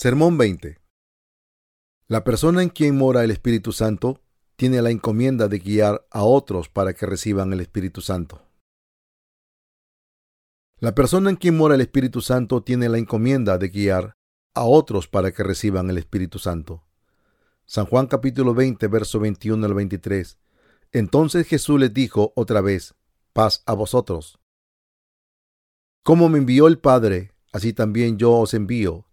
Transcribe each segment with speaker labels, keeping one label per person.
Speaker 1: Sermón 20. La persona en quien mora el Espíritu Santo tiene la encomienda de guiar a otros para que reciban el Espíritu Santo. La persona en quien mora el Espíritu Santo tiene la encomienda de guiar a otros para que reciban el Espíritu Santo. San Juan capítulo 20, verso 21 al 23. Entonces Jesús les dijo otra vez, paz a vosotros. Como me envió el Padre, así también yo os envío.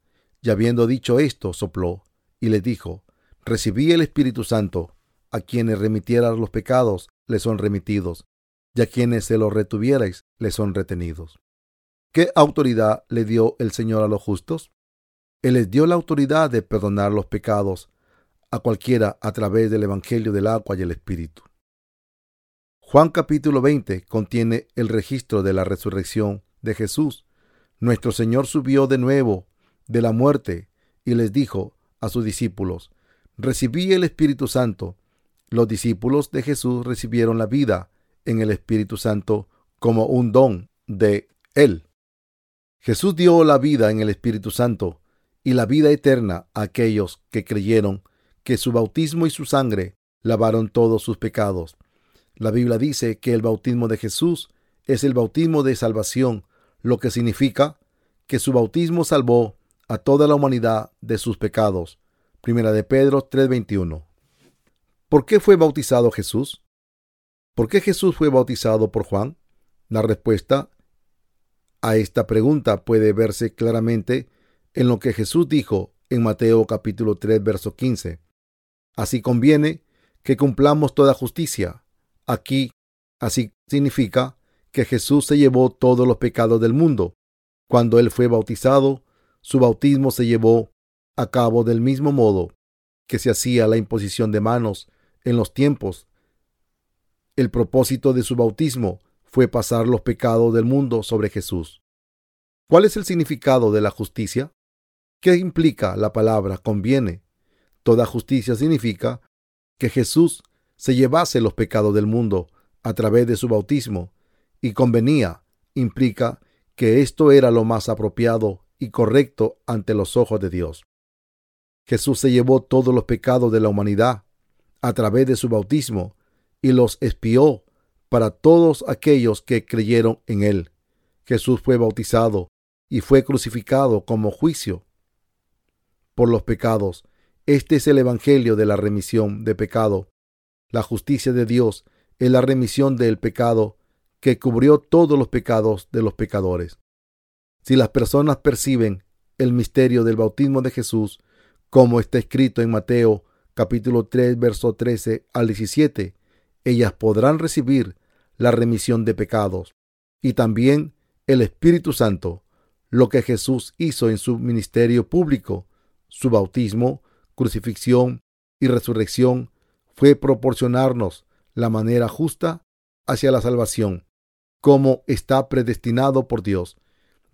Speaker 1: Y habiendo dicho esto, sopló y les dijo, recibí el Espíritu Santo, a quienes remitieran los pecados, les son remitidos, y a quienes se los retuvierais, les son retenidos. ¿Qué autoridad le dio el Señor a los justos? Él les dio la autoridad de perdonar los pecados a cualquiera a través del Evangelio del agua y el Espíritu. Juan capítulo 20 contiene el registro de la resurrección de Jesús. Nuestro Señor subió de nuevo de la muerte y les dijo a sus discípulos, recibí el Espíritu Santo. Los discípulos de Jesús recibieron la vida en el Espíritu Santo como un don de Él. Jesús dio la vida en el Espíritu Santo y la vida eterna a aquellos que creyeron que su bautismo y su sangre lavaron todos sus pecados. La Biblia dice que el bautismo de Jesús es el bautismo de salvación, lo que significa que su bautismo salvó a toda la humanidad de sus pecados. Primera de Pedro 3:21. ¿Por qué fue bautizado Jesús? ¿Por qué Jesús fue bautizado por Juan? La respuesta a esta pregunta puede verse claramente en lo que Jesús dijo en Mateo capítulo 3 verso 15. Así conviene que cumplamos toda justicia. Aquí, así significa que Jesús se llevó todos los pecados del mundo. Cuando él fue bautizado, su bautismo se llevó a cabo del mismo modo que se hacía la imposición de manos en los tiempos. El propósito de su bautismo fue pasar los pecados del mundo sobre Jesús. ¿Cuál es el significado de la justicia? ¿Qué implica la palabra conviene? Toda justicia significa que Jesús se llevase los pecados del mundo a través de su bautismo y convenía implica que esto era lo más apropiado y correcto ante los ojos de Dios. Jesús se llevó todos los pecados de la humanidad a través de su bautismo y los espió para todos aquellos que creyeron en él. Jesús fue bautizado y fue crucificado como juicio por los pecados. Este es el Evangelio de la remisión de pecado. La justicia de Dios es la remisión del pecado que cubrió todos los pecados de los pecadores. Si las personas perciben el misterio del bautismo de Jesús, como está escrito en Mateo capítulo 3, verso 13 al 17, ellas podrán recibir la remisión de pecados y también el Espíritu Santo, lo que Jesús hizo en su ministerio público, su bautismo, crucifixión y resurrección, fue proporcionarnos la manera justa hacia la salvación, como está predestinado por Dios.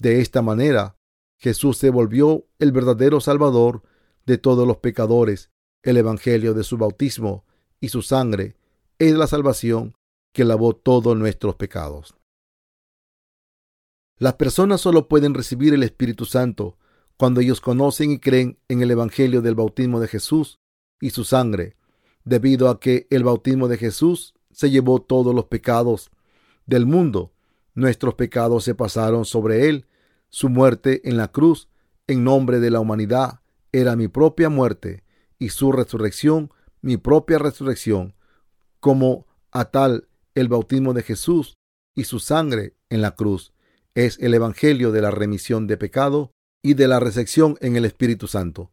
Speaker 1: De esta manera, Jesús se volvió el verdadero Salvador de todos los pecadores. El Evangelio de su bautismo y su sangre es la salvación que lavó todos nuestros pecados. Las personas solo pueden recibir el Espíritu Santo cuando ellos conocen y creen en el Evangelio del bautismo de Jesús y su sangre, debido a que el bautismo de Jesús se llevó todos los pecados del mundo. Nuestros pecados se pasaron sobre él su muerte en la cruz en nombre de la humanidad era mi propia muerte y su resurrección mi propia resurrección. Como a tal el bautismo de Jesús y su sangre en la cruz es el Evangelio de la remisión de pecado y de la recepción en el Espíritu Santo.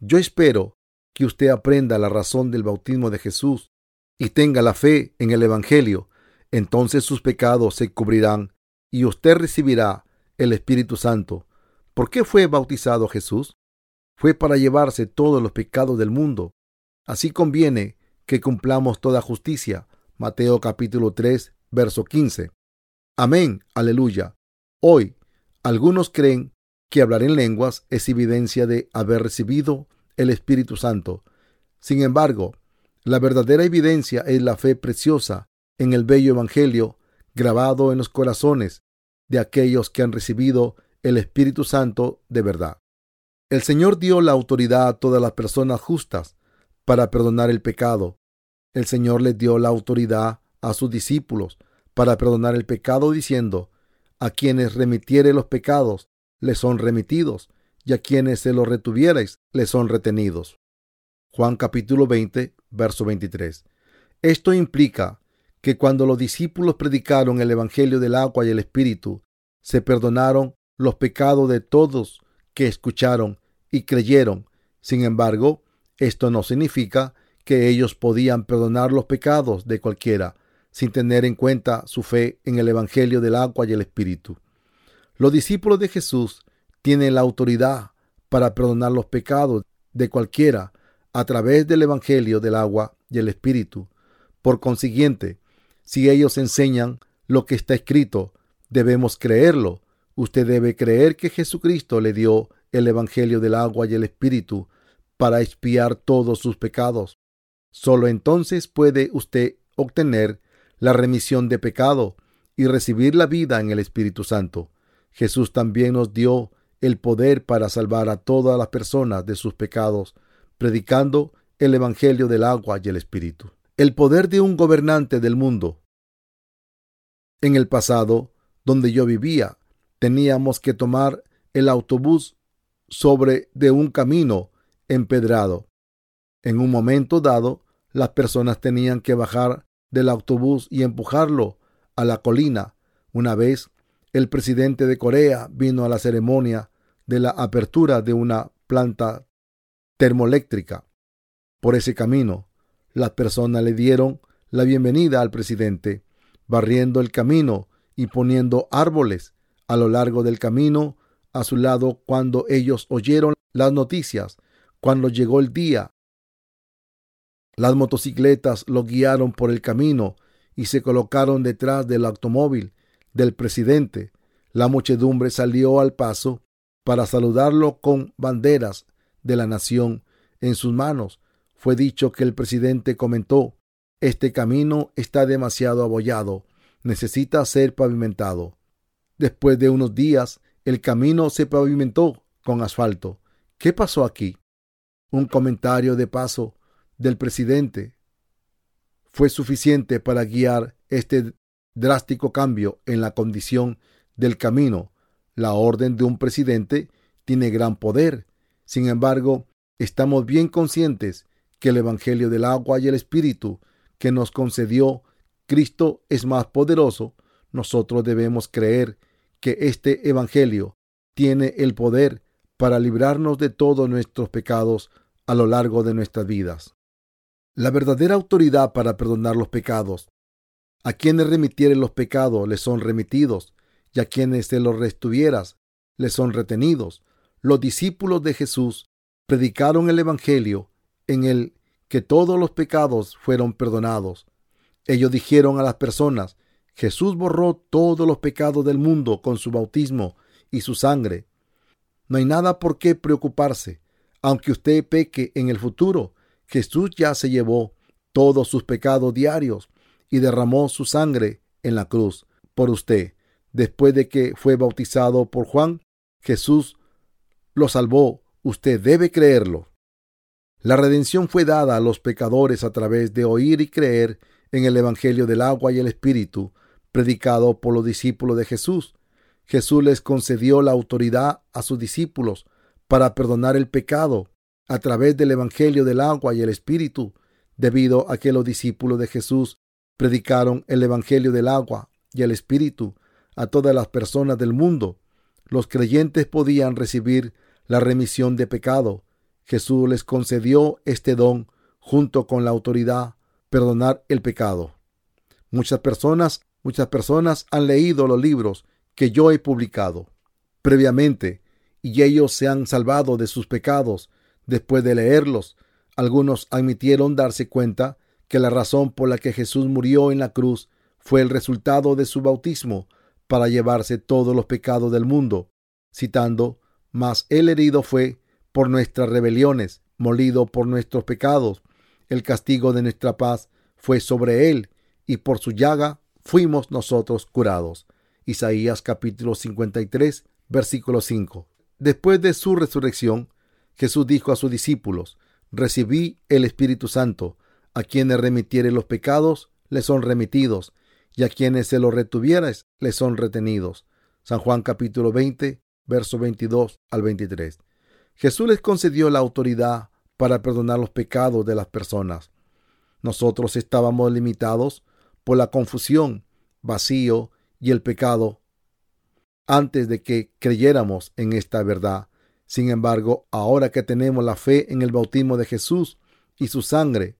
Speaker 1: Yo espero que usted aprenda la razón del bautismo de Jesús y tenga la fe en el Evangelio. Entonces sus pecados se cubrirán y usted recibirá el Espíritu Santo. ¿Por qué fue bautizado Jesús? Fue para llevarse todos los pecados del mundo. Así conviene que cumplamos toda justicia. Mateo capítulo 3, verso 15. Amén, aleluya. Hoy, algunos creen que hablar en lenguas es evidencia de haber recibido el Espíritu Santo. Sin embargo, la verdadera evidencia es la fe preciosa en el bello Evangelio grabado en los corazones de aquellos que han recibido el Espíritu Santo de verdad. El Señor dio la autoridad a todas las personas justas para perdonar el pecado. El Señor les dio la autoridad a sus discípulos para perdonar el pecado diciendo, a quienes remitiere los pecados, les son remitidos, y a quienes se los retuvierais, les son retenidos. Juan capítulo 20, verso 23. Esto implica que cuando los discípulos predicaron el Evangelio del agua y el Espíritu, se perdonaron los pecados de todos que escucharon y creyeron. Sin embargo, esto no significa que ellos podían perdonar los pecados de cualquiera sin tener en cuenta su fe en el Evangelio del agua y el Espíritu. Los discípulos de Jesús tienen la autoridad para perdonar los pecados de cualquiera a través del Evangelio del agua y el Espíritu. Por consiguiente, si ellos enseñan lo que está escrito, debemos creerlo. Usted debe creer que Jesucristo le dio el Evangelio del agua y el Espíritu para expiar todos sus pecados. Solo entonces puede usted obtener la remisión de pecado y recibir la vida en el Espíritu Santo. Jesús también nos dio el poder para salvar a todas las personas de sus pecados, predicando el Evangelio del agua y el Espíritu. El poder de un gobernante del mundo. En el pasado, donde yo vivía, teníamos que tomar el autobús sobre de un camino empedrado. En un momento dado, las personas tenían que bajar del autobús y empujarlo a la colina. Una vez, el presidente de Corea vino a la ceremonia de la apertura de una planta termoeléctrica. Por ese camino, las personas le dieron la bienvenida al presidente, barriendo el camino y poniendo árboles a lo largo del camino a su lado cuando ellos oyeron las noticias, cuando llegó el día las motocicletas lo guiaron por el camino y se colocaron detrás del automóvil del presidente. La muchedumbre salió al paso para saludarlo con banderas de la nación en sus manos. Fue dicho que el presidente comentó, este camino está demasiado abollado, necesita ser pavimentado. Después de unos días, el camino se pavimentó con asfalto. ¿Qué pasó aquí? Un comentario de paso del presidente fue suficiente para guiar este drástico cambio en la condición del camino. La orden de un presidente tiene gran poder. Sin embargo, estamos bien conscientes que el Evangelio del agua y el Espíritu que nos concedió Cristo es más poderoso. Nosotros debemos creer que este Evangelio tiene el poder para librarnos de todos nuestros pecados a lo largo de nuestras vidas la verdadera autoridad para perdonar los pecados. A quienes remitieren los pecados les son remitidos, y a quienes se los restuvieras les son retenidos. Los discípulos de Jesús predicaron el Evangelio en el que todos los pecados fueron perdonados. Ellos dijeron a las personas, Jesús borró todos los pecados del mundo con su bautismo y su sangre. No hay nada por qué preocuparse, aunque usted peque en el futuro. Jesús ya se llevó todos sus pecados diarios y derramó su sangre en la cruz por usted. Después de que fue bautizado por Juan, Jesús lo salvó. Usted debe creerlo. La redención fue dada a los pecadores a través de oír y creer en el Evangelio del agua y el Espíritu, predicado por los discípulos de Jesús. Jesús les concedió la autoridad a sus discípulos para perdonar el pecado a través del Evangelio del agua y el Espíritu, debido a que los discípulos de Jesús predicaron el Evangelio del agua y el Espíritu a todas las personas del mundo. Los creyentes podían recibir la remisión de pecado. Jesús les concedió este don junto con la autoridad perdonar el pecado. Muchas personas, muchas personas han leído los libros que yo he publicado previamente y ellos se han salvado de sus pecados Después de leerlos, algunos admitieron darse cuenta que la razón por la que Jesús murió en la cruz fue el resultado de su bautismo para llevarse todos los pecados del mundo, citando, mas el herido fue por nuestras rebeliones, molido por nuestros pecados, el castigo de nuestra paz fue sobre él, y por su llaga fuimos nosotros curados. Isaías capítulo 53, versículo 5. Después de su resurrección, Jesús dijo a sus discípulos, recibí el Espíritu Santo, a quienes remitiere los pecados, les son remitidos, y a quienes se los retuvieres, les son retenidos. San Juan capítulo 20, verso 22 al 23. Jesús les concedió la autoridad para perdonar los pecados de las personas. Nosotros estábamos limitados por la confusión, vacío y el pecado antes de que creyéramos en esta verdad. Sin embargo, ahora que tenemos la fe en el bautismo de Jesús y su sangre,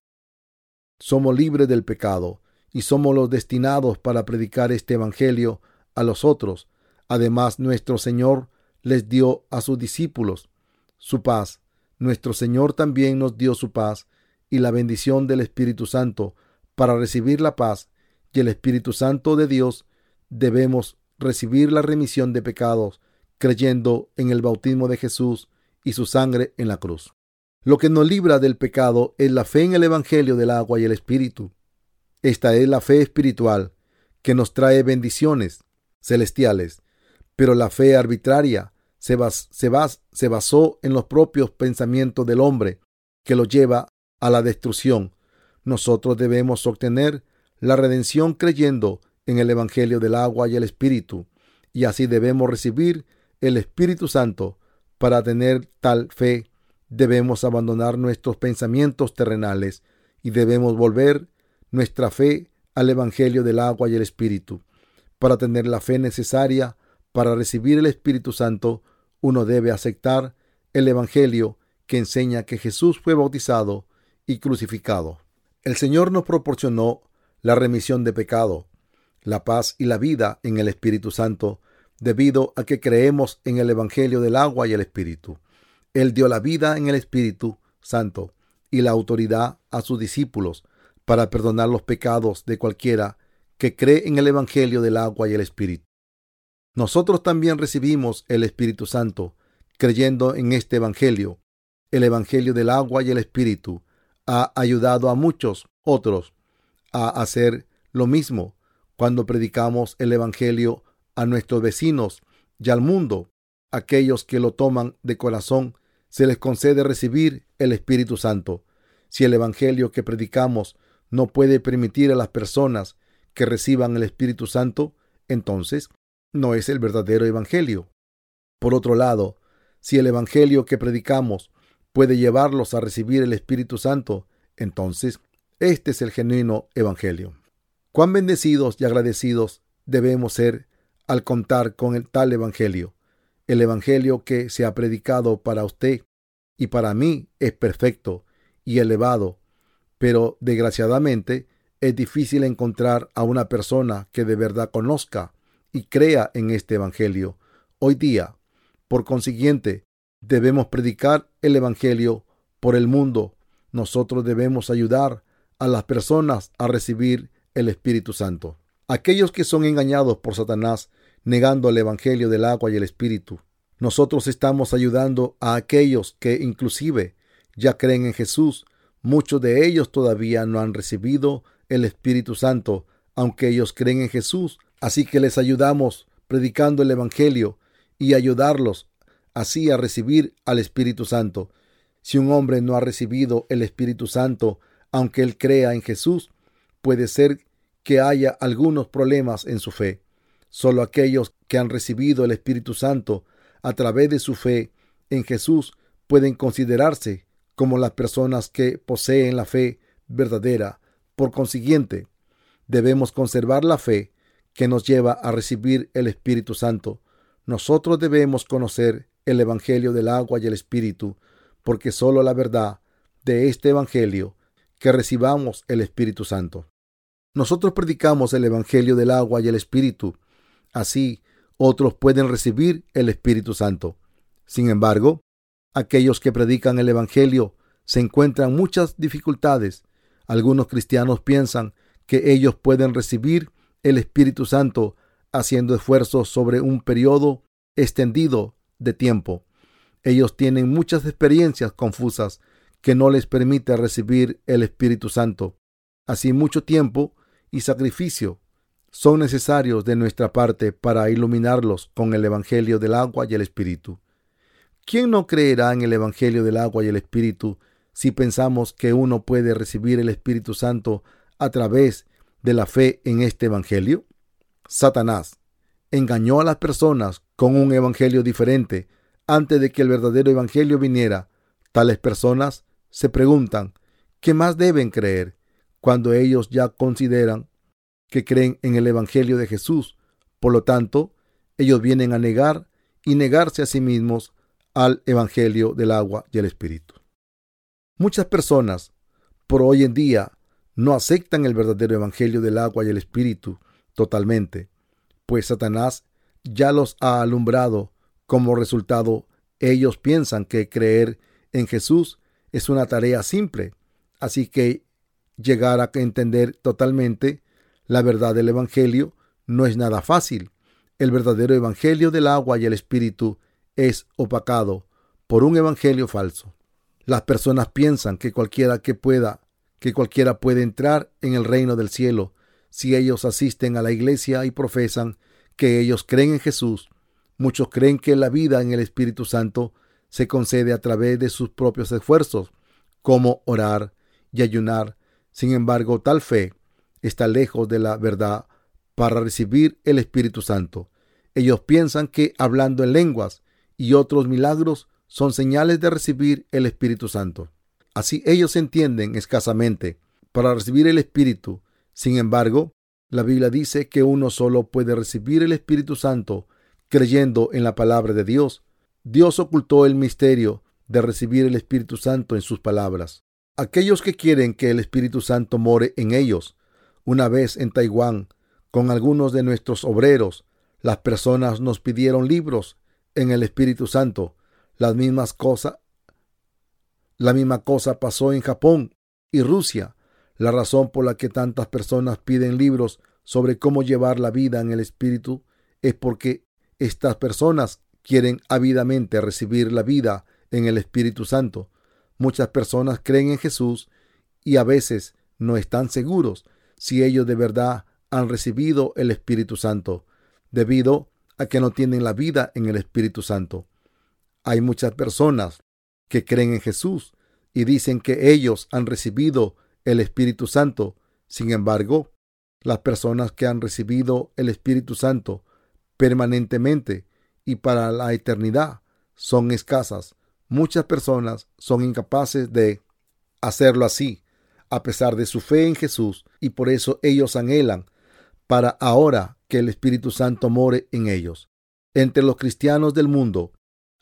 Speaker 1: somos libres del pecado y somos los destinados para predicar este Evangelio a los otros. Además, nuestro Señor les dio a sus discípulos su paz. Nuestro Señor también nos dio su paz y la bendición del Espíritu Santo para recibir la paz y el Espíritu Santo de Dios debemos recibir la remisión de pecados creyendo en el bautismo de Jesús y su sangre en la cruz. Lo que nos libra del pecado es la fe en el Evangelio del agua y el Espíritu. Esta es la fe espiritual que nos trae bendiciones celestiales, pero la fe arbitraria se, basó en los propios pensamientos del hombre que lo lleva a la destrucción. Nosotros debemos obtener la redención creyendo en el Evangelio del agua y el Espíritu, y así debemos recibir el Espíritu Santo. Para tener tal fe, debemos abandonar nuestros pensamientos terrenales y debemos volver nuestra fe al Evangelio del agua y el Espíritu. Para tener la fe necesaria para recibir el Espíritu Santo, uno debe aceptar el Evangelio que enseña que Jesús fue bautizado y crucificado. El Señor nos proporcionó la remisión de pecado, la paz y la vida en el Espíritu Santo, debido a que creemos en el Evangelio del agua y el Espíritu. Él dio la vida en el Espíritu Santo y la autoridad a sus discípulos para perdonar los pecados de cualquiera que cree en el Evangelio del agua y el Espíritu. Nosotros también recibimos el Espíritu Santo creyendo en este Evangelio. El Evangelio del agua y el Espíritu ha ayudado a muchos otros a hacer lo mismo cuando predicamos el Evangelio a nuestros vecinos y al mundo. Aquellos que lo toman de corazón, se les concede recibir el Espíritu Santo. Si el Evangelio que predicamos no puede permitir a las personas que reciban el Espíritu Santo, entonces no es el verdadero Evangelio. Por otro lado, si el Evangelio que predicamos puede llevarlos a recibir el Espíritu Santo, entonces este es el genuino Evangelio. Cuán bendecidos y agradecidos debemos ser al contar con el tal Evangelio. El Evangelio que se ha predicado para usted y para mí es perfecto y elevado, pero desgraciadamente es difícil encontrar a una persona que de verdad conozca y crea en este Evangelio hoy día. Por consiguiente, debemos predicar el Evangelio por el mundo. Nosotros debemos ayudar a las personas a recibir el Espíritu Santo. Aquellos que son engañados por Satanás negando el Evangelio del agua y el Espíritu. Nosotros estamos ayudando a aquellos que inclusive ya creen en Jesús. Muchos de ellos todavía no han recibido el Espíritu Santo, aunque ellos creen en Jesús. Así que les ayudamos predicando el Evangelio y ayudarlos así a recibir al Espíritu Santo. Si un hombre no ha recibido el Espíritu Santo, aunque él crea en Jesús, puede ser que haya algunos problemas en su fe. Solo aquellos que han recibido el Espíritu Santo a través de su fe en Jesús pueden considerarse como las personas que poseen la fe verdadera. Por consiguiente, debemos conservar la fe que nos lleva a recibir el Espíritu Santo. Nosotros debemos conocer el Evangelio del agua y el Espíritu, porque solo la verdad de este Evangelio que recibamos el Espíritu Santo. Nosotros predicamos el Evangelio del agua y el Espíritu. Así, otros pueden recibir el Espíritu Santo. Sin embargo, aquellos que predican el Evangelio se encuentran muchas dificultades. Algunos cristianos piensan que ellos pueden recibir el Espíritu Santo haciendo esfuerzos sobre un periodo extendido de tiempo. Ellos tienen muchas experiencias confusas que no les permite recibir el Espíritu Santo. Así mucho tiempo y sacrificio son necesarios de nuestra parte para iluminarlos con el Evangelio del agua y el Espíritu. ¿Quién no creerá en el Evangelio del agua y el Espíritu si pensamos que uno puede recibir el Espíritu Santo a través de la fe en este Evangelio? Satanás engañó a las personas con un Evangelio diferente antes de que el verdadero Evangelio viniera. Tales personas se preguntan, ¿qué más deben creer cuando ellos ya consideran que creen en el Evangelio de Jesús? Por lo tanto, ellos vienen a negar y negarse a sí mismos al Evangelio del agua y el Espíritu. Muchas personas por hoy en día no aceptan el verdadero Evangelio del agua y el Espíritu totalmente, pues Satanás ya los ha alumbrado. Como resultado, ellos piensan que creer en Jesús es una tarea simple, así que llegar a entender totalmente la verdad del Evangelio no es nada fácil. El verdadero Evangelio del agua y el Espíritu es opacado por un Evangelio falso. Las personas piensan que cualquiera que pueda, que cualquiera puede entrar en el reino del cielo si ellos asisten a la iglesia y profesan que ellos creen en Jesús. Muchos creen que la vida en el Espíritu Santo se concede a través de sus propios esfuerzos, como orar y ayunar. Sin embargo, tal fe está lejos de la verdad para recibir el Espíritu Santo. Ellos piensan que hablando en lenguas y otros milagros son señales de recibir el Espíritu Santo. Así ellos entienden escasamente para recibir el Espíritu. Sin embargo, la Biblia dice que uno solo puede recibir el Espíritu Santo creyendo en la palabra de Dios. Dios ocultó el misterio de recibir el Espíritu Santo en sus palabras. Aquellos que quieren que el Espíritu Santo more en ellos. Una vez en Taiwán, con algunos de nuestros obreros, las personas nos pidieron libros en el Espíritu Santo. Las mismas cosas, la misma cosa pasó en Japón y Rusia. La razón por la que tantas personas piden libros sobre cómo llevar la vida en el Espíritu es porque estas personas quieren ávidamente recibir la vida en el Espíritu Santo. Muchas personas creen en Jesús y a veces no están seguros si ellos de verdad han recibido el Espíritu Santo, debido a que no tienen la vida en el Espíritu Santo. Hay muchas personas que creen en Jesús y dicen que ellos han recibido el Espíritu Santo. Sin embargo, las personas que han recibido el Espíritu Santo permanentemente y para la eternidad son escasas. Muchas personas son incapaces de hacerlo así, a pesar de su fe en Jesús, y por eso ellos anhelan para ahora que el Espíritu Santo more en ellos. Entre los cristianos del mundo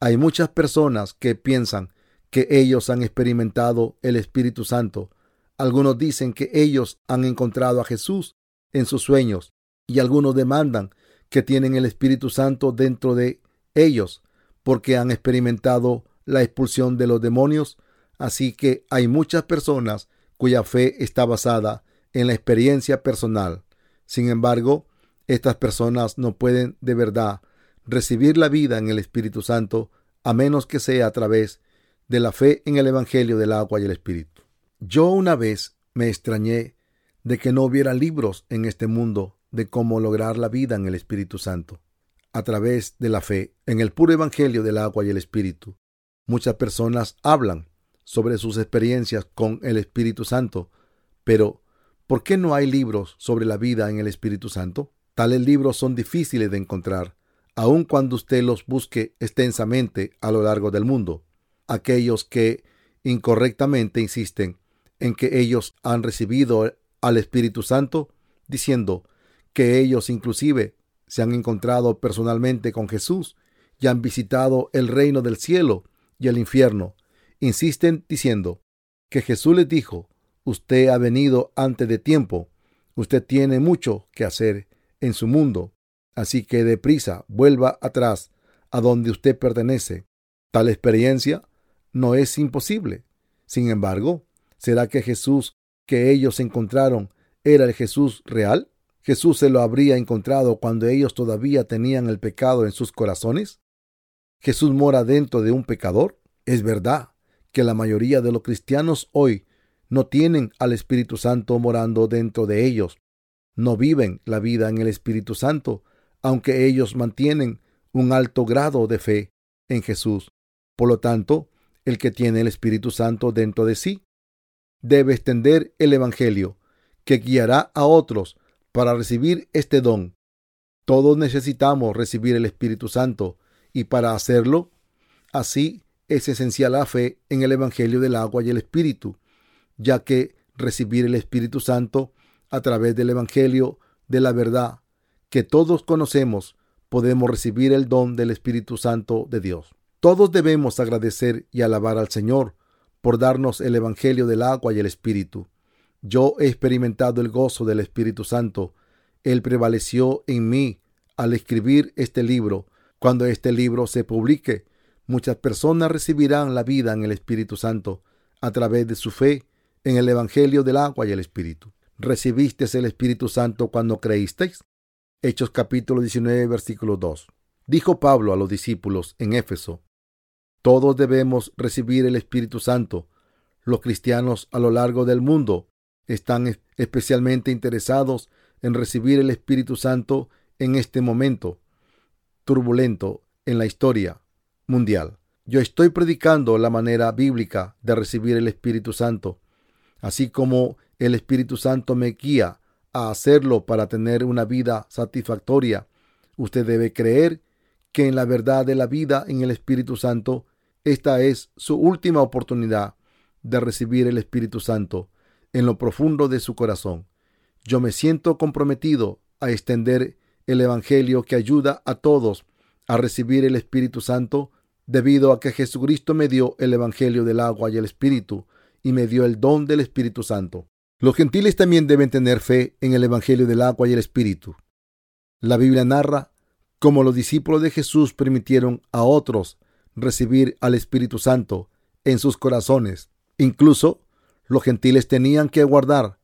Speaker 1: hay muchas personas que piensan que ellos han experimentado el Espíritu Santo. Algunos dicen que ellos han encontrado a Jesús en sus sueños y algunos demandan que tienen el Espíritu Santo dentro de ellos porque han experimentado la expulsión de los demonios. Así que hay muchas personas cuya fe está basada en la experiencia personal. Sin embargo, estas personas no pueden de verdad recibir la vida en el Espíritu Santo a menos que sea a través de la fe en el Evangelio del agua y el Espíritu. Yo una vez me extrañé de que no hubiera libros en este mundo de cómo lograr la vida en el Espíritu Santo a través de la fe en el puro Evangelio del agua y el Espíritu. Muchas personas hablan sobre sus experiencias con el Espíritu Santo, pero ¿por qué no hay libros sobre la vida en el Espíritu Santo? Tales libros son difíciles de encontrar, aun cuando usted los busque extensamente a lo largo del mundo. Aquellos que incorrectamente insisten en que ellos han recibido al Espíritu Santo, diciendo que ellos inclusive se han encontrado personalmente con Jesús y han visitado el reino del cielo y el infierno. Insisten diciendo que Jesús les dijo, usted ha venido antes de tiempo, usted tiene mucho que hacer en su mundo, así que deprisa vuelva atrás a donde usted pertenece. Tal experiencia no es imposible. Sin embargo, ¿será que Jesús que ellos encontraron era el Jesús real? ¿Jesús se lo habría encontrado cuando ellos todavía tenían el pecado en sus corazones? ¿Jesús mora dentro de un pecador? Es verdad que la mayoría de los cristianos hoy no tienen al Espíritu Santo morando dentro de ellos, no viven la vida en el Espíritu Santo, aunque ellos mantienen un alto grado de fe en Jesús. Por lo tanto, el que tiene el Espíritu Santo dentro de sí debe extender el Evangelio, que guiará a otros para recibir este don. Todos necesitamos recibir el Espíritu Santo y para hacerlo, así es esencial la fe en el Evangelio del agua y el Espíritu, ya que recibir el Espíritu Santo a través del Evangelio de la verdad que todos conocemos, podemos recibir el don del Espíritu Santo de Dios. Todos debemos agradecer y alabar al Señor por darnos el Evangelio del agua y el Espíritu. Yo he experimentado el gozo del Espíritu Santo. Él prevaleció en mí al escribir este libro. Cuando este libro se publique, muchas personas recibirán la vida en el Espíritu Santo a través de su fe en el Evangelio del agua y el Espíritu. ¿Recibisteis el Espíritu Santo cuando creísteis? Hechos capítulo 19, versículo 2. Dijo Pablo a los discípulos en Éfeso, todos debemos recibir el Espíritu Santo. Los cristianos a lo largo del mundo están especialmente interesados en recibir el Espíritu Santo en este momento turbulento en la historia mundial. Yo estoy predicando la manera bíblica de recibir el Espíritu Santo así como el Espíritu Santo me guía a hacerlo para tener una vida satisfactoria. Usted debe creer que en la verdad de la vida en el Espíritu Santo, esta es su última oportunidad de recibir el Espíritu Santo en lo profundo de su corazón. Yo me siento comprometido a extender el Evangelio que ayuda a todos a recibir el Espíritu Santo debido a que Jesucristo me dio el Evangelio del agua y el Espíritu y me dio el don del Espíritu Santo. Los gentiles también deben tener fe en el Evangelio del agua y el Espíritu. La Biblia narra cómo los discípulos de Jesús permitieron a otros recibir al Espíritu Santo en sus corazones. Incluso los gentiles tenían que guardar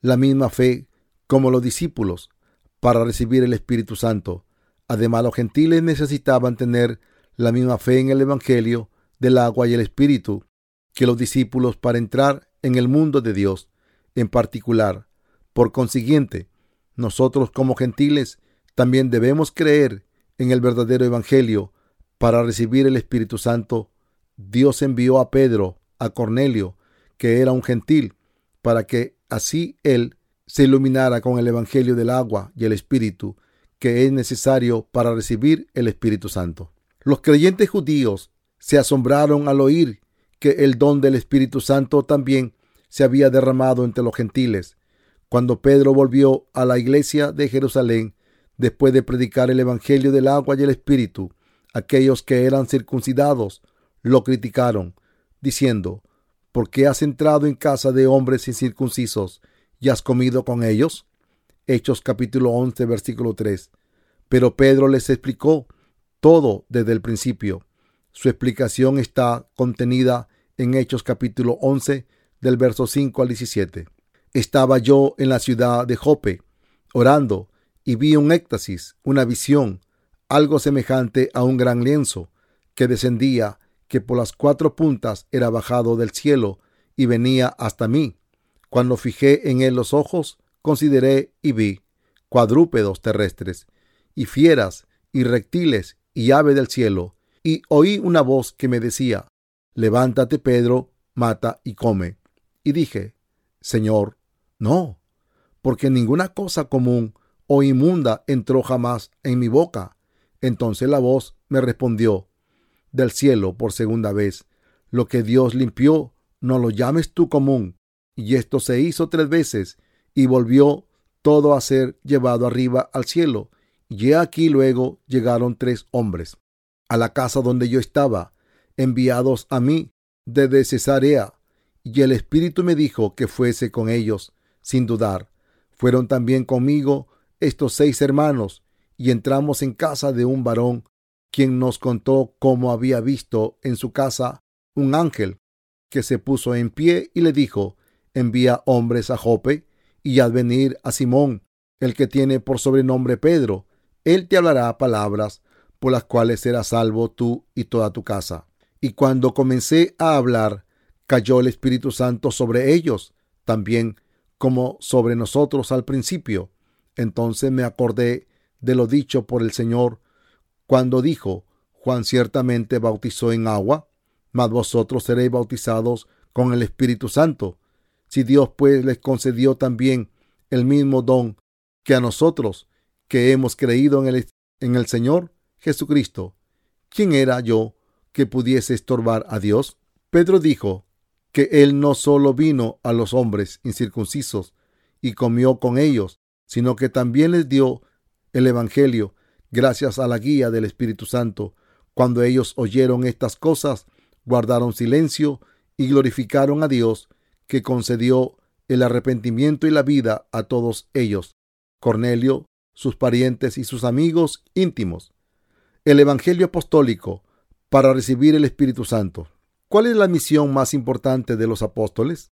Speaker 1: la misma fe como los discípulos para recibir el Espíritu Santo. Además, los gentiles necesitaban tener la misma fe en el Evangelio del agua y el Espíritu que los discípulos para entrar en el mundo de Dios en particular. Por consiguiente, nosotros como gentiles también debemos creer en el verdadero Evangelio para recibir el Espíritu Santo. Dios envió a Pedro, a Cornelio, que era un gentil, para que así él se iluminara con el Evangelio del agua y el Espíritu, que es necesario para recibir el Espíritu Santo. Los creyentes judíos se asombraron al oír que el don del Espíritu Santo también se había derramado entre los gentiles. Cuando Pedro volvió a la iglesia de Jerusalén, después de predicar el Evangelio del agua y el Espíritu, aquellos que eran circuncidados lo criticaron, diciendo, ¿por qué has entrado en casa de hombres incircuncisos y has comido con ellos? Hechos capítulo 11, versículo 3. Pero Pedro les explicó todo desde el principio. Su explicación está contenida en Hechos capítulo 11 del verso 5 al 17. Estaba yo en la ciudad de Jope, orando, y vi un éxtasis, una visión, algo semejante a un gran lienzo, que descendía, que por las cuatro puntas era bajado del cielo y venía hasta mí. Cuando fijé en él los ojos, consideré y vi cuadrúpedos terrestres, y fieras, y reptiles, y ave del cielo, y oí una voz que me decía, Levántate, Pedro, mata y come. Y dije, Señor, no, porque ninguna cosa común o inmunda entró jamás en mi boca. Entonces la voz me respondió del cielo por segunda vez, lo que Dios limpió, no lo llames tú común. Y esto se hizo tres veces, y volvió todo a ser llevado arriba al cielo. Y aquí luego llegaron tres hombres a la casa donde yo estaba, enviados a mí desde Cesarea, y el Espíritu me dijo que fuese con ellos, sin dudar. Fueron también conmigo estos seis hermanos, y entramos en casa de un varón, quien nos contó cómo había visto en su casa un ángel, que se puso en pie y le dijo, envía hombres a Jope, y al venir a Simón, el que tiene por sobrenombre Pedro, él te hablará palabras por las cuales serás salvo tú y toda tu casa. Y cuando comencé a hablar, cayó el Espíritu Santo sobre ellos, también como sobre nosotros al principio. Entonces me acordé de lo dicho por el Señor cuando dijo, Juan ciertamente bautizó en agua, mas vosotros seréis bautizados con el Espíritu Santo. Si Dios pues les concedió también el mismo don que a nosotros, que hemos creído en el, en el Señor Jesucristo, ¿quién era yo que pudiese estorbar a Dios? Pedro dijo que él no solo vino a los hombres incircuncisos y comió con ellos, sino que también les dio el Evangelio gracias a la guía del Espíritu Santo. Cuando ellos oyeron estas cosas, guardaron silencio y glorificaron a Dios que concedió el arrepentimiento y la vida a todos ellos, Cornelio, sus parientes y sus amigos íntimos. El Evangelio apostólico para recibir el Espíritu Santo. ¿Cuál es la misión más importante de los apóstoles?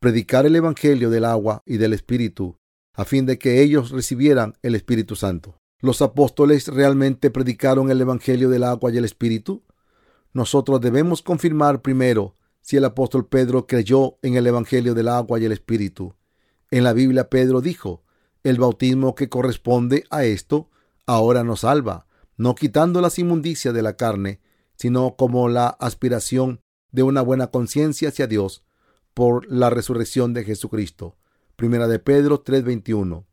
Speaker 1: Predicar el Evangelio del agua y del Espíritu, a fin de que ellos recibieran el Espíritu Santo. ¿Los apóstoles realmente predicaron el Evangelio del agua y el Espíritu? Nosotros debemos confirmar primero si el apóstol Pedro creyó en el Evangelio del agua y el Espíritu. En la Biblia Pedro dijo, el bautismo que corresponde a esto ahora nos salva, no quitando las inmundicias de la carne, sino como la aspiración de una buena conciencia hacia Dios por la resurrección de Jesucristo. Primera de Pedro 3:21.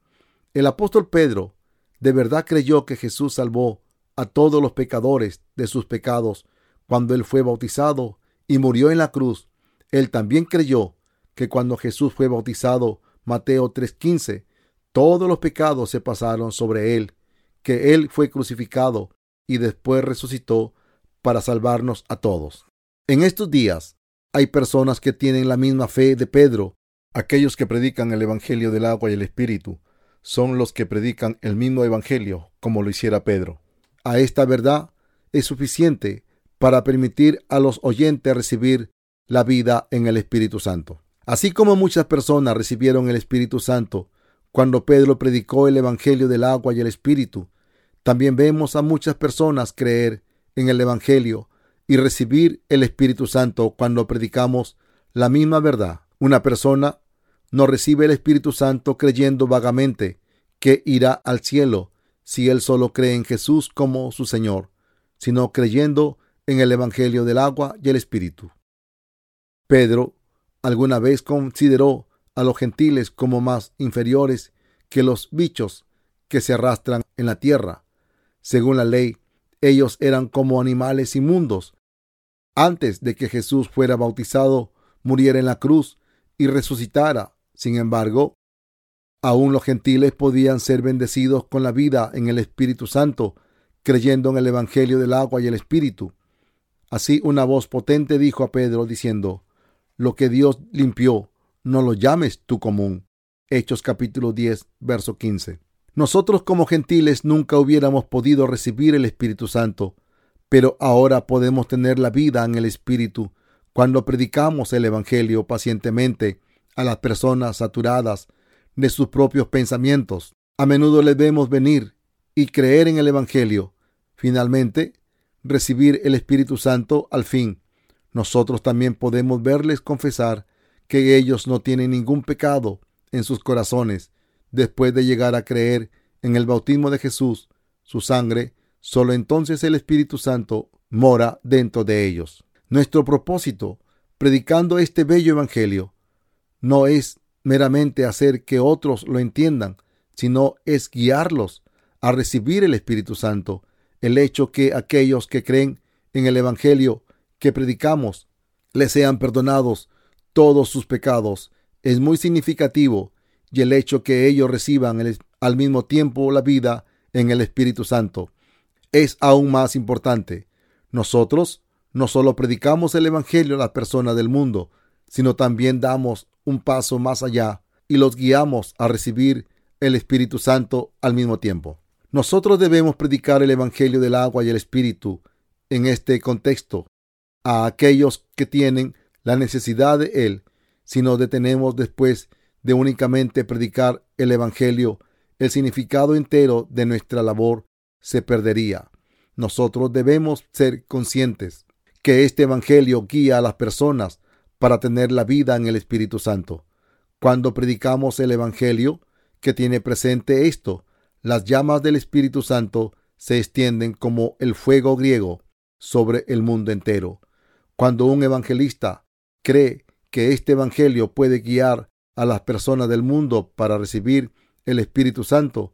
Speaker 1: El apóstol Pedro de verdad creyó que Jesús salvó a todos los pecadores de sus pecados cuando él fue bautizado y murió en la cruz, él también creyó que cuando Jesús fue bautizado, Mateo 3:15, todos los pecados se pasaron sobre él, que él fue crucificado y después resucitó para salvarnos a todos. En estos días hay personas que tienen la misma fe de Pedro. Aquellos que predican el Evangelio del agua y el Espíritu son los que predican el mismo Evangelio como lo hiciera Pedro. A esta verdad es suficiente para permitir a los oyentes recibir la vida en el Espíritu Santo. Así como muchas personas recibieron el Espíritu Santo cuando Pedro predicó el Evangelio del agua y el Espíritu, también vemos a muchas personas creer en el Evangelio y recibir el Espíritu Santo cuando predicamos la misma verdad. Una persona no recibe el Espíritu Santo creyendo vagamente que irá al cielo si él solo cree en Jesús como su Señor, sino creyendo en el Evangelio del agua y el Espíritu. Pedro alguna vez consideró a los gentiles como más inferiores que los bichos que se arrastran en la tierra. Según la ley, ellos eran como animales inmundos. Antes de que Jesús fuera bautizado, muriera en la cruz y resucitara. Sin embargo, aún los gentiles podían ser bendecidos con la vida en el Espíritu Santo, creyendo en el Evangelio del agua y el Espíritu. Así una voz potente dijo a Pedro diciendo, Lo que Dios limpió, no lo llames tú común. Hechos capítulo 10, verso 15. Nosotros como gentiles nunca hubiéramos podido recibir el Espíritu Santo, pero ahora podemos tener la vida en el Espíritu cuando predicamos el Evangelio pacientemente a las personas saturadas de sus propios pensamientos. A menudo les vemos venir y creer en el Evangelio. Finalmente, recibir el Espíritu Santo al fin. Nosotros también podemos verles confesar que ellos no tienen ningún pecado en sus corazones después de llegar a creer en el bautismo de Jesús, su sangre, solo entonces el Espíritu Santo mora dentro de ellos. Nuestro propósito, predicando este bello Evangelio, no es meramente hacer que otros lo entiendan, sino es guiarlos a recibir el Espíritu Santo el hecho que aquellos que creen en el Evangelio que predicamos les sean perdonados todos sus pecados es muy significativo y el hecho que ellos reciban al mismo tiempo la vida en el Espíritu Santo es aún más importante. Nosotros no solo predicamos el Evangelio a las personas del mundo, sino también damos un paso más allá y los guiamos a recibir el Espíritu Santo al mismo tiempo. Nosotros debemos predicar el Evangelio del agua y el Espíritu en este contexto a aquellos que tienen la necesidad de él. Si nos detenemos después de únicamente predicar el Evangelio, el significado entero de nuestra labor se perdería. Nosotros debemos ser conscientes que este Evangelio guía a las personas para tener la vida en el Espíritu Santo. Cuando predicamos el Evangelio, que tiene presente esto, las llamas del Espíritu Santo se extienden como el fuego griego sobre el mundo entero. Cuando un evangelista cree que este evangelio puede guiar a las personas del mundo para recibir el Espíritu Santo,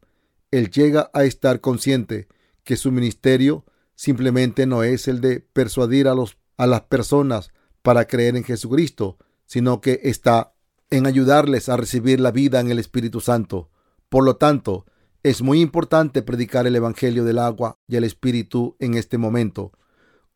Speaker 1: él llega a estar consciente que su ministerio simplemente no es el de persuadir a, los, a las personas para creer en Jesucristo, sino que está en ayudarles a recibir la vida en el Espíritu Santo. Por lo tanto, es muy importante predicar el Evangelio del agua y el Espíritu en este momento.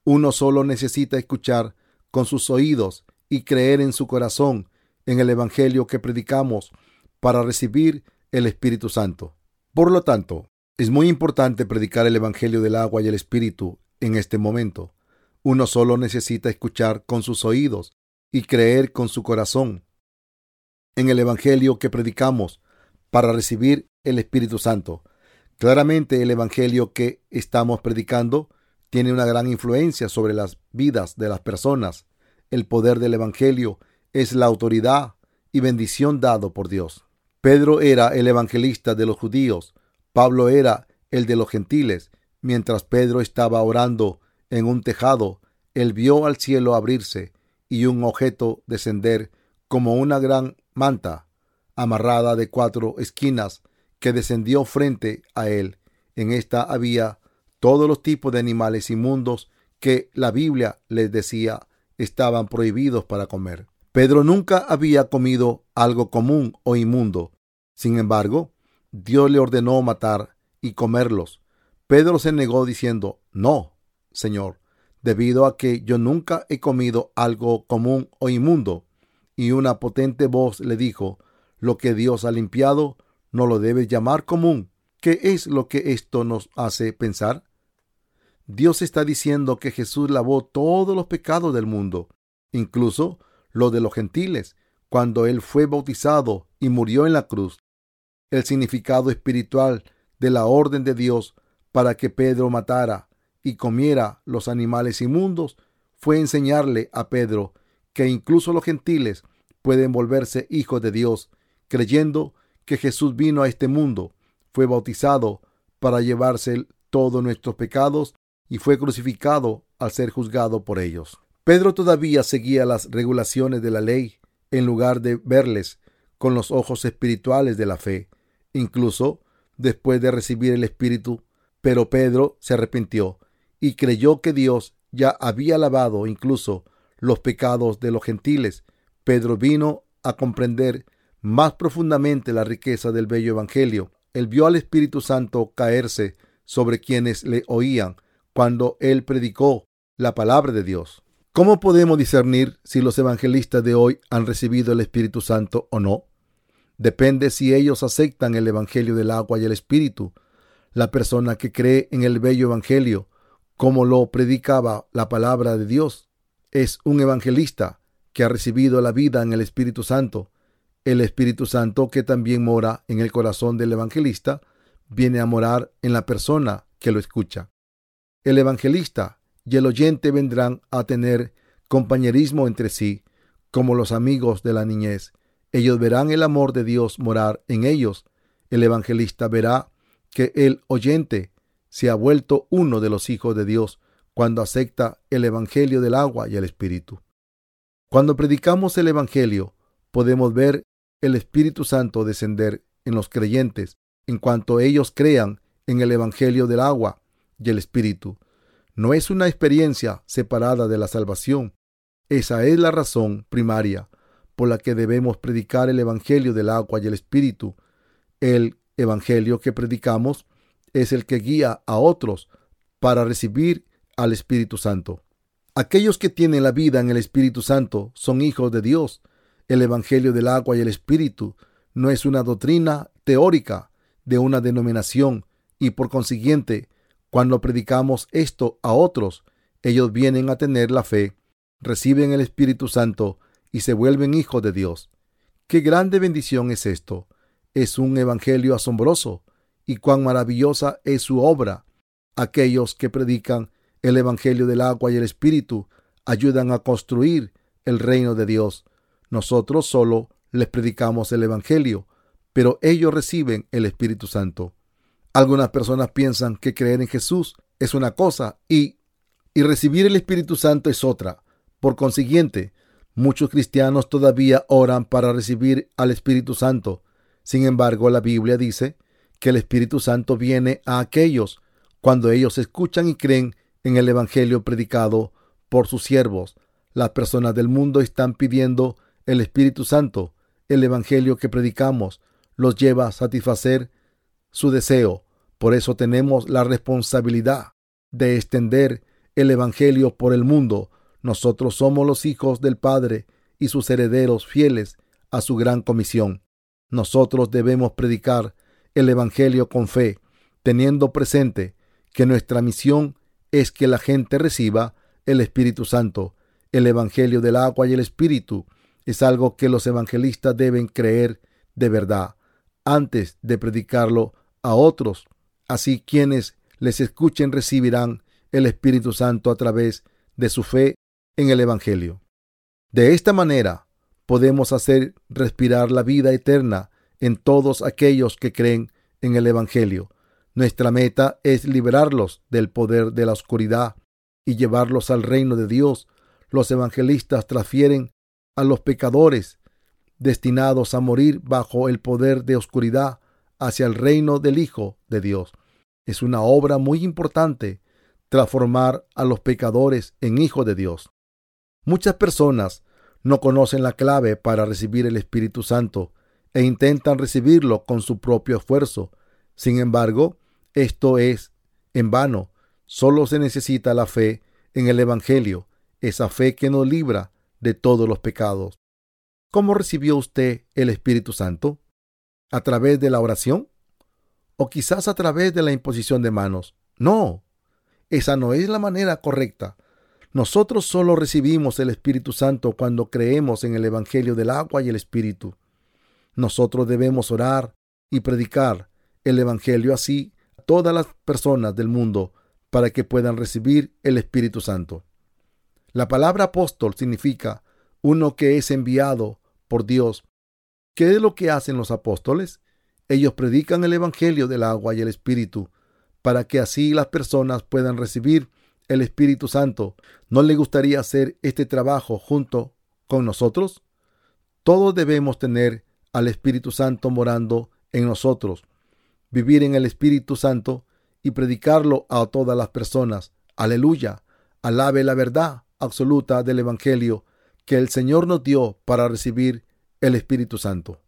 Speaker 1: Uno solo necesita escuchar con sus oídos y creer en su corazón en el Evangelio que predicamos para recibir el Espíritu Santo. Por lo tanto, es muy importante predicar el Evangelio del agua y el Espíritu en este momento. Uno solo necesita escuchar con sus oídos y creer con su corazón en el Evangelio que predicamos para recibir el Espíritu Santo. Claramente el Evangelio que estamos predicando tiene una gran influencia sobre las vidas de las personas. El poder del Evangelio es la autoridad y bendición dado por Dios. Pedro era el evangelista de los judíos, Pablo era el de los gentiles. Mientras Pedro estaba orando en un tejado, él vio al cielo abrirse y un objeto descender como una gran manta amarrada de cuatro esquinas que descendió frente a él. En esta había todos los tipos de animales inmundos que la Biblia les decía estaban prohibidos para comer. Pedro nunca había comido algo común o inmundo. Sin embargo, Dios le ordenó matar y comerlos. Pedro se negó diciendo, No, Señor, debido a que yo nunca he comido algo común o inmundo. Y una potente voz le dijo, Lo que Dios ha limpiado, no lo debes llamar común. ¿Qué es lo que esto nos hace pensar? Dios está diciendo que Jesús lavó todos los pecados del mundo, incluso los de los gentiles, cuando Él fue bautizado y murió en la cruz. El significado espiritual de la orden de Dios para que Pedro matara y comiera los animales inmundos fue enseñarle a Pedro que incluso los gentiles pueden volverse hijos de Dios, creyendo que Jesús vino a este mundo, fue bautizado para llevarse todos nuestros pecados y fue crucificado al ser juzgado por ellos. Pedro todavía seguía las regulaciones de la ley en lugar de verles con los ojos espirituales de la fe, incluso después de recibir el Espíritu. Pero Pedro se arrepintió y creyó que Dios ya había lavado incluso los pecados de los gentiles. Pedro vino a comprender más profundamente la riqueza del bello Evangelio. Él vio al Espíritu Santo caerse sobre quienes le oían cuando él predicó la palabra de Dios. ¿Cómo podemos discernir si los evangelistas de hoy han recibido el Espíritu Santo o no? Depende si ellos aceptan el Evangelio del agua y el Espíritu. La persona que cree en el bello Evangelio, como lo predicaba la palabra de Dios, es un evangelista que ha recibido la vida en el Espíritu Santo. El Espíritu Santo que también mora en el corazón del evangelista, viene a morar en la persona que lo escucha. El evangelista y el oyente vendrán a tener compañerismo entre sí, como los amigos de la niñez. Ellos verán el amor de Dios morar en ellos. El evangelista verá que el oyente se ha vuelto uno de los hijos de Dios cuando acepta el Evangelio del agua y el Espíritu. Cuando predicamos el Evangelio, podemos ver el Espíritu Santo descender en los creyentes en cuanto ellos crean en el Evangelio del agua y el Espíritu. No es una experiencia separada de la salvación. Esa es la razón primaria por la que debemos predicar el Evangelio del agua y el Espíritu. El Evangelio que predicamos es el que guía a otros para recibir al Espíritu Santo. Aquellos que tienen la vida en el Espíritu Santo son hijos de Dios. El Evangelio del agua y el Espíritu no es una doctrina teórica de una denominación y por consiguiente cuando predicamos esto a otros, ellos vienen a tener la fe, reciben el Espíritu Santo y se vuelven hijos de Dios. Qué grande bendición es esto. Es un evangelio asombroso y cuán maravillosa es su obra. Aquellos que predican el evangelio del agua y el Espíritu ayudan a construir el reino de Dios. Nosotros solo les predicamos el evangelio, pero ellos reciben el Espíritu Santo. Algunas personas piensan que creer en Jesús es una cosa y, y recibir el Espíritu Santo es otra. Por consiguiente, muchos cristianos todavía oran para recibir al Espíritu Santo. Sin embargo, la Biblia dice que el Espíritu Santo viene a aquellos cuando ellos escuchan y creen en el Evangelio predicado por sus siervos. Las personas del mundo están pidiendo el Espíritu Santo. El Evangelio que predicamos los lleva a satisfacer su deseo. Por eso tenemos la responsabilidad de extender el Evangelio por el mundo. Nosotros somos los hijos del Padre y sus herederos fieles a su gran comisión. Nosotros debemos predicar el Evangelio con fe, teniendo presente que nuestra misión es que la gente reciba el Espíritu Santo. El Evangelio del agua y el Espíritu es algo que los evangelistas deben creer de verdad antes de predicarlo a otros. Así quienes les escuchen recibirán el Espíritu Santo a través de su fe en el Evangelio. De esta manera podemos hacer respirar la vida eterna en todos aquellos que creen en el Evangelio. Nuestra meta es liberarlos del poder de la oscuridad y llevarlos al reino de Dios. Los evangelistas transfieren a los pecadores destinados a morir bajo el poder de oscuridad hacia el reino del Hijo de Dios. Es una obra muy importante transformar a los pecadores en hijos de Dios. Muchas personas no conocen la clave para recibir el Espíritu Santo e intentan recibirlo con su propio esfuerzo. Sin embargo, esto es en vano. Solo se necesita la fe en el Evangelio, esa fe que nos libra de todos los pecados. ¿Cómo recibió usted el Espíritu Santo? ¿A través de la oración? ¿O quizás a través de la imposición de manos? No, esa no es la manera correcta. Nosotros solo recibimos el Espíritu Santo cuando creemos en el Evangelio del agua y el Espíritu. Nosotros debemos orar y predicar el Evangelio así a todas las personas del mundo para que puedan recibir el Espíritu Santo. La palabra apóstol significa uno que es enviado por Dios. ¿Qué es lo que hacen los apóstoles? Ellos predican el Evangelio del agua y el Espíritu para que así las personas puedan recibir el Espíritu Santo. ¿No le gustaría hacer este trabajo junto con nosotros? Todos debemos tener al Espíritu Santo morando en nosotros, vivir en el Espíritu Santo y predicarlo a todas las personas. Aleluya. Alabe la verdad absoluta del Evangelio que el Señor nos dio para recibir el Espíritu Santo.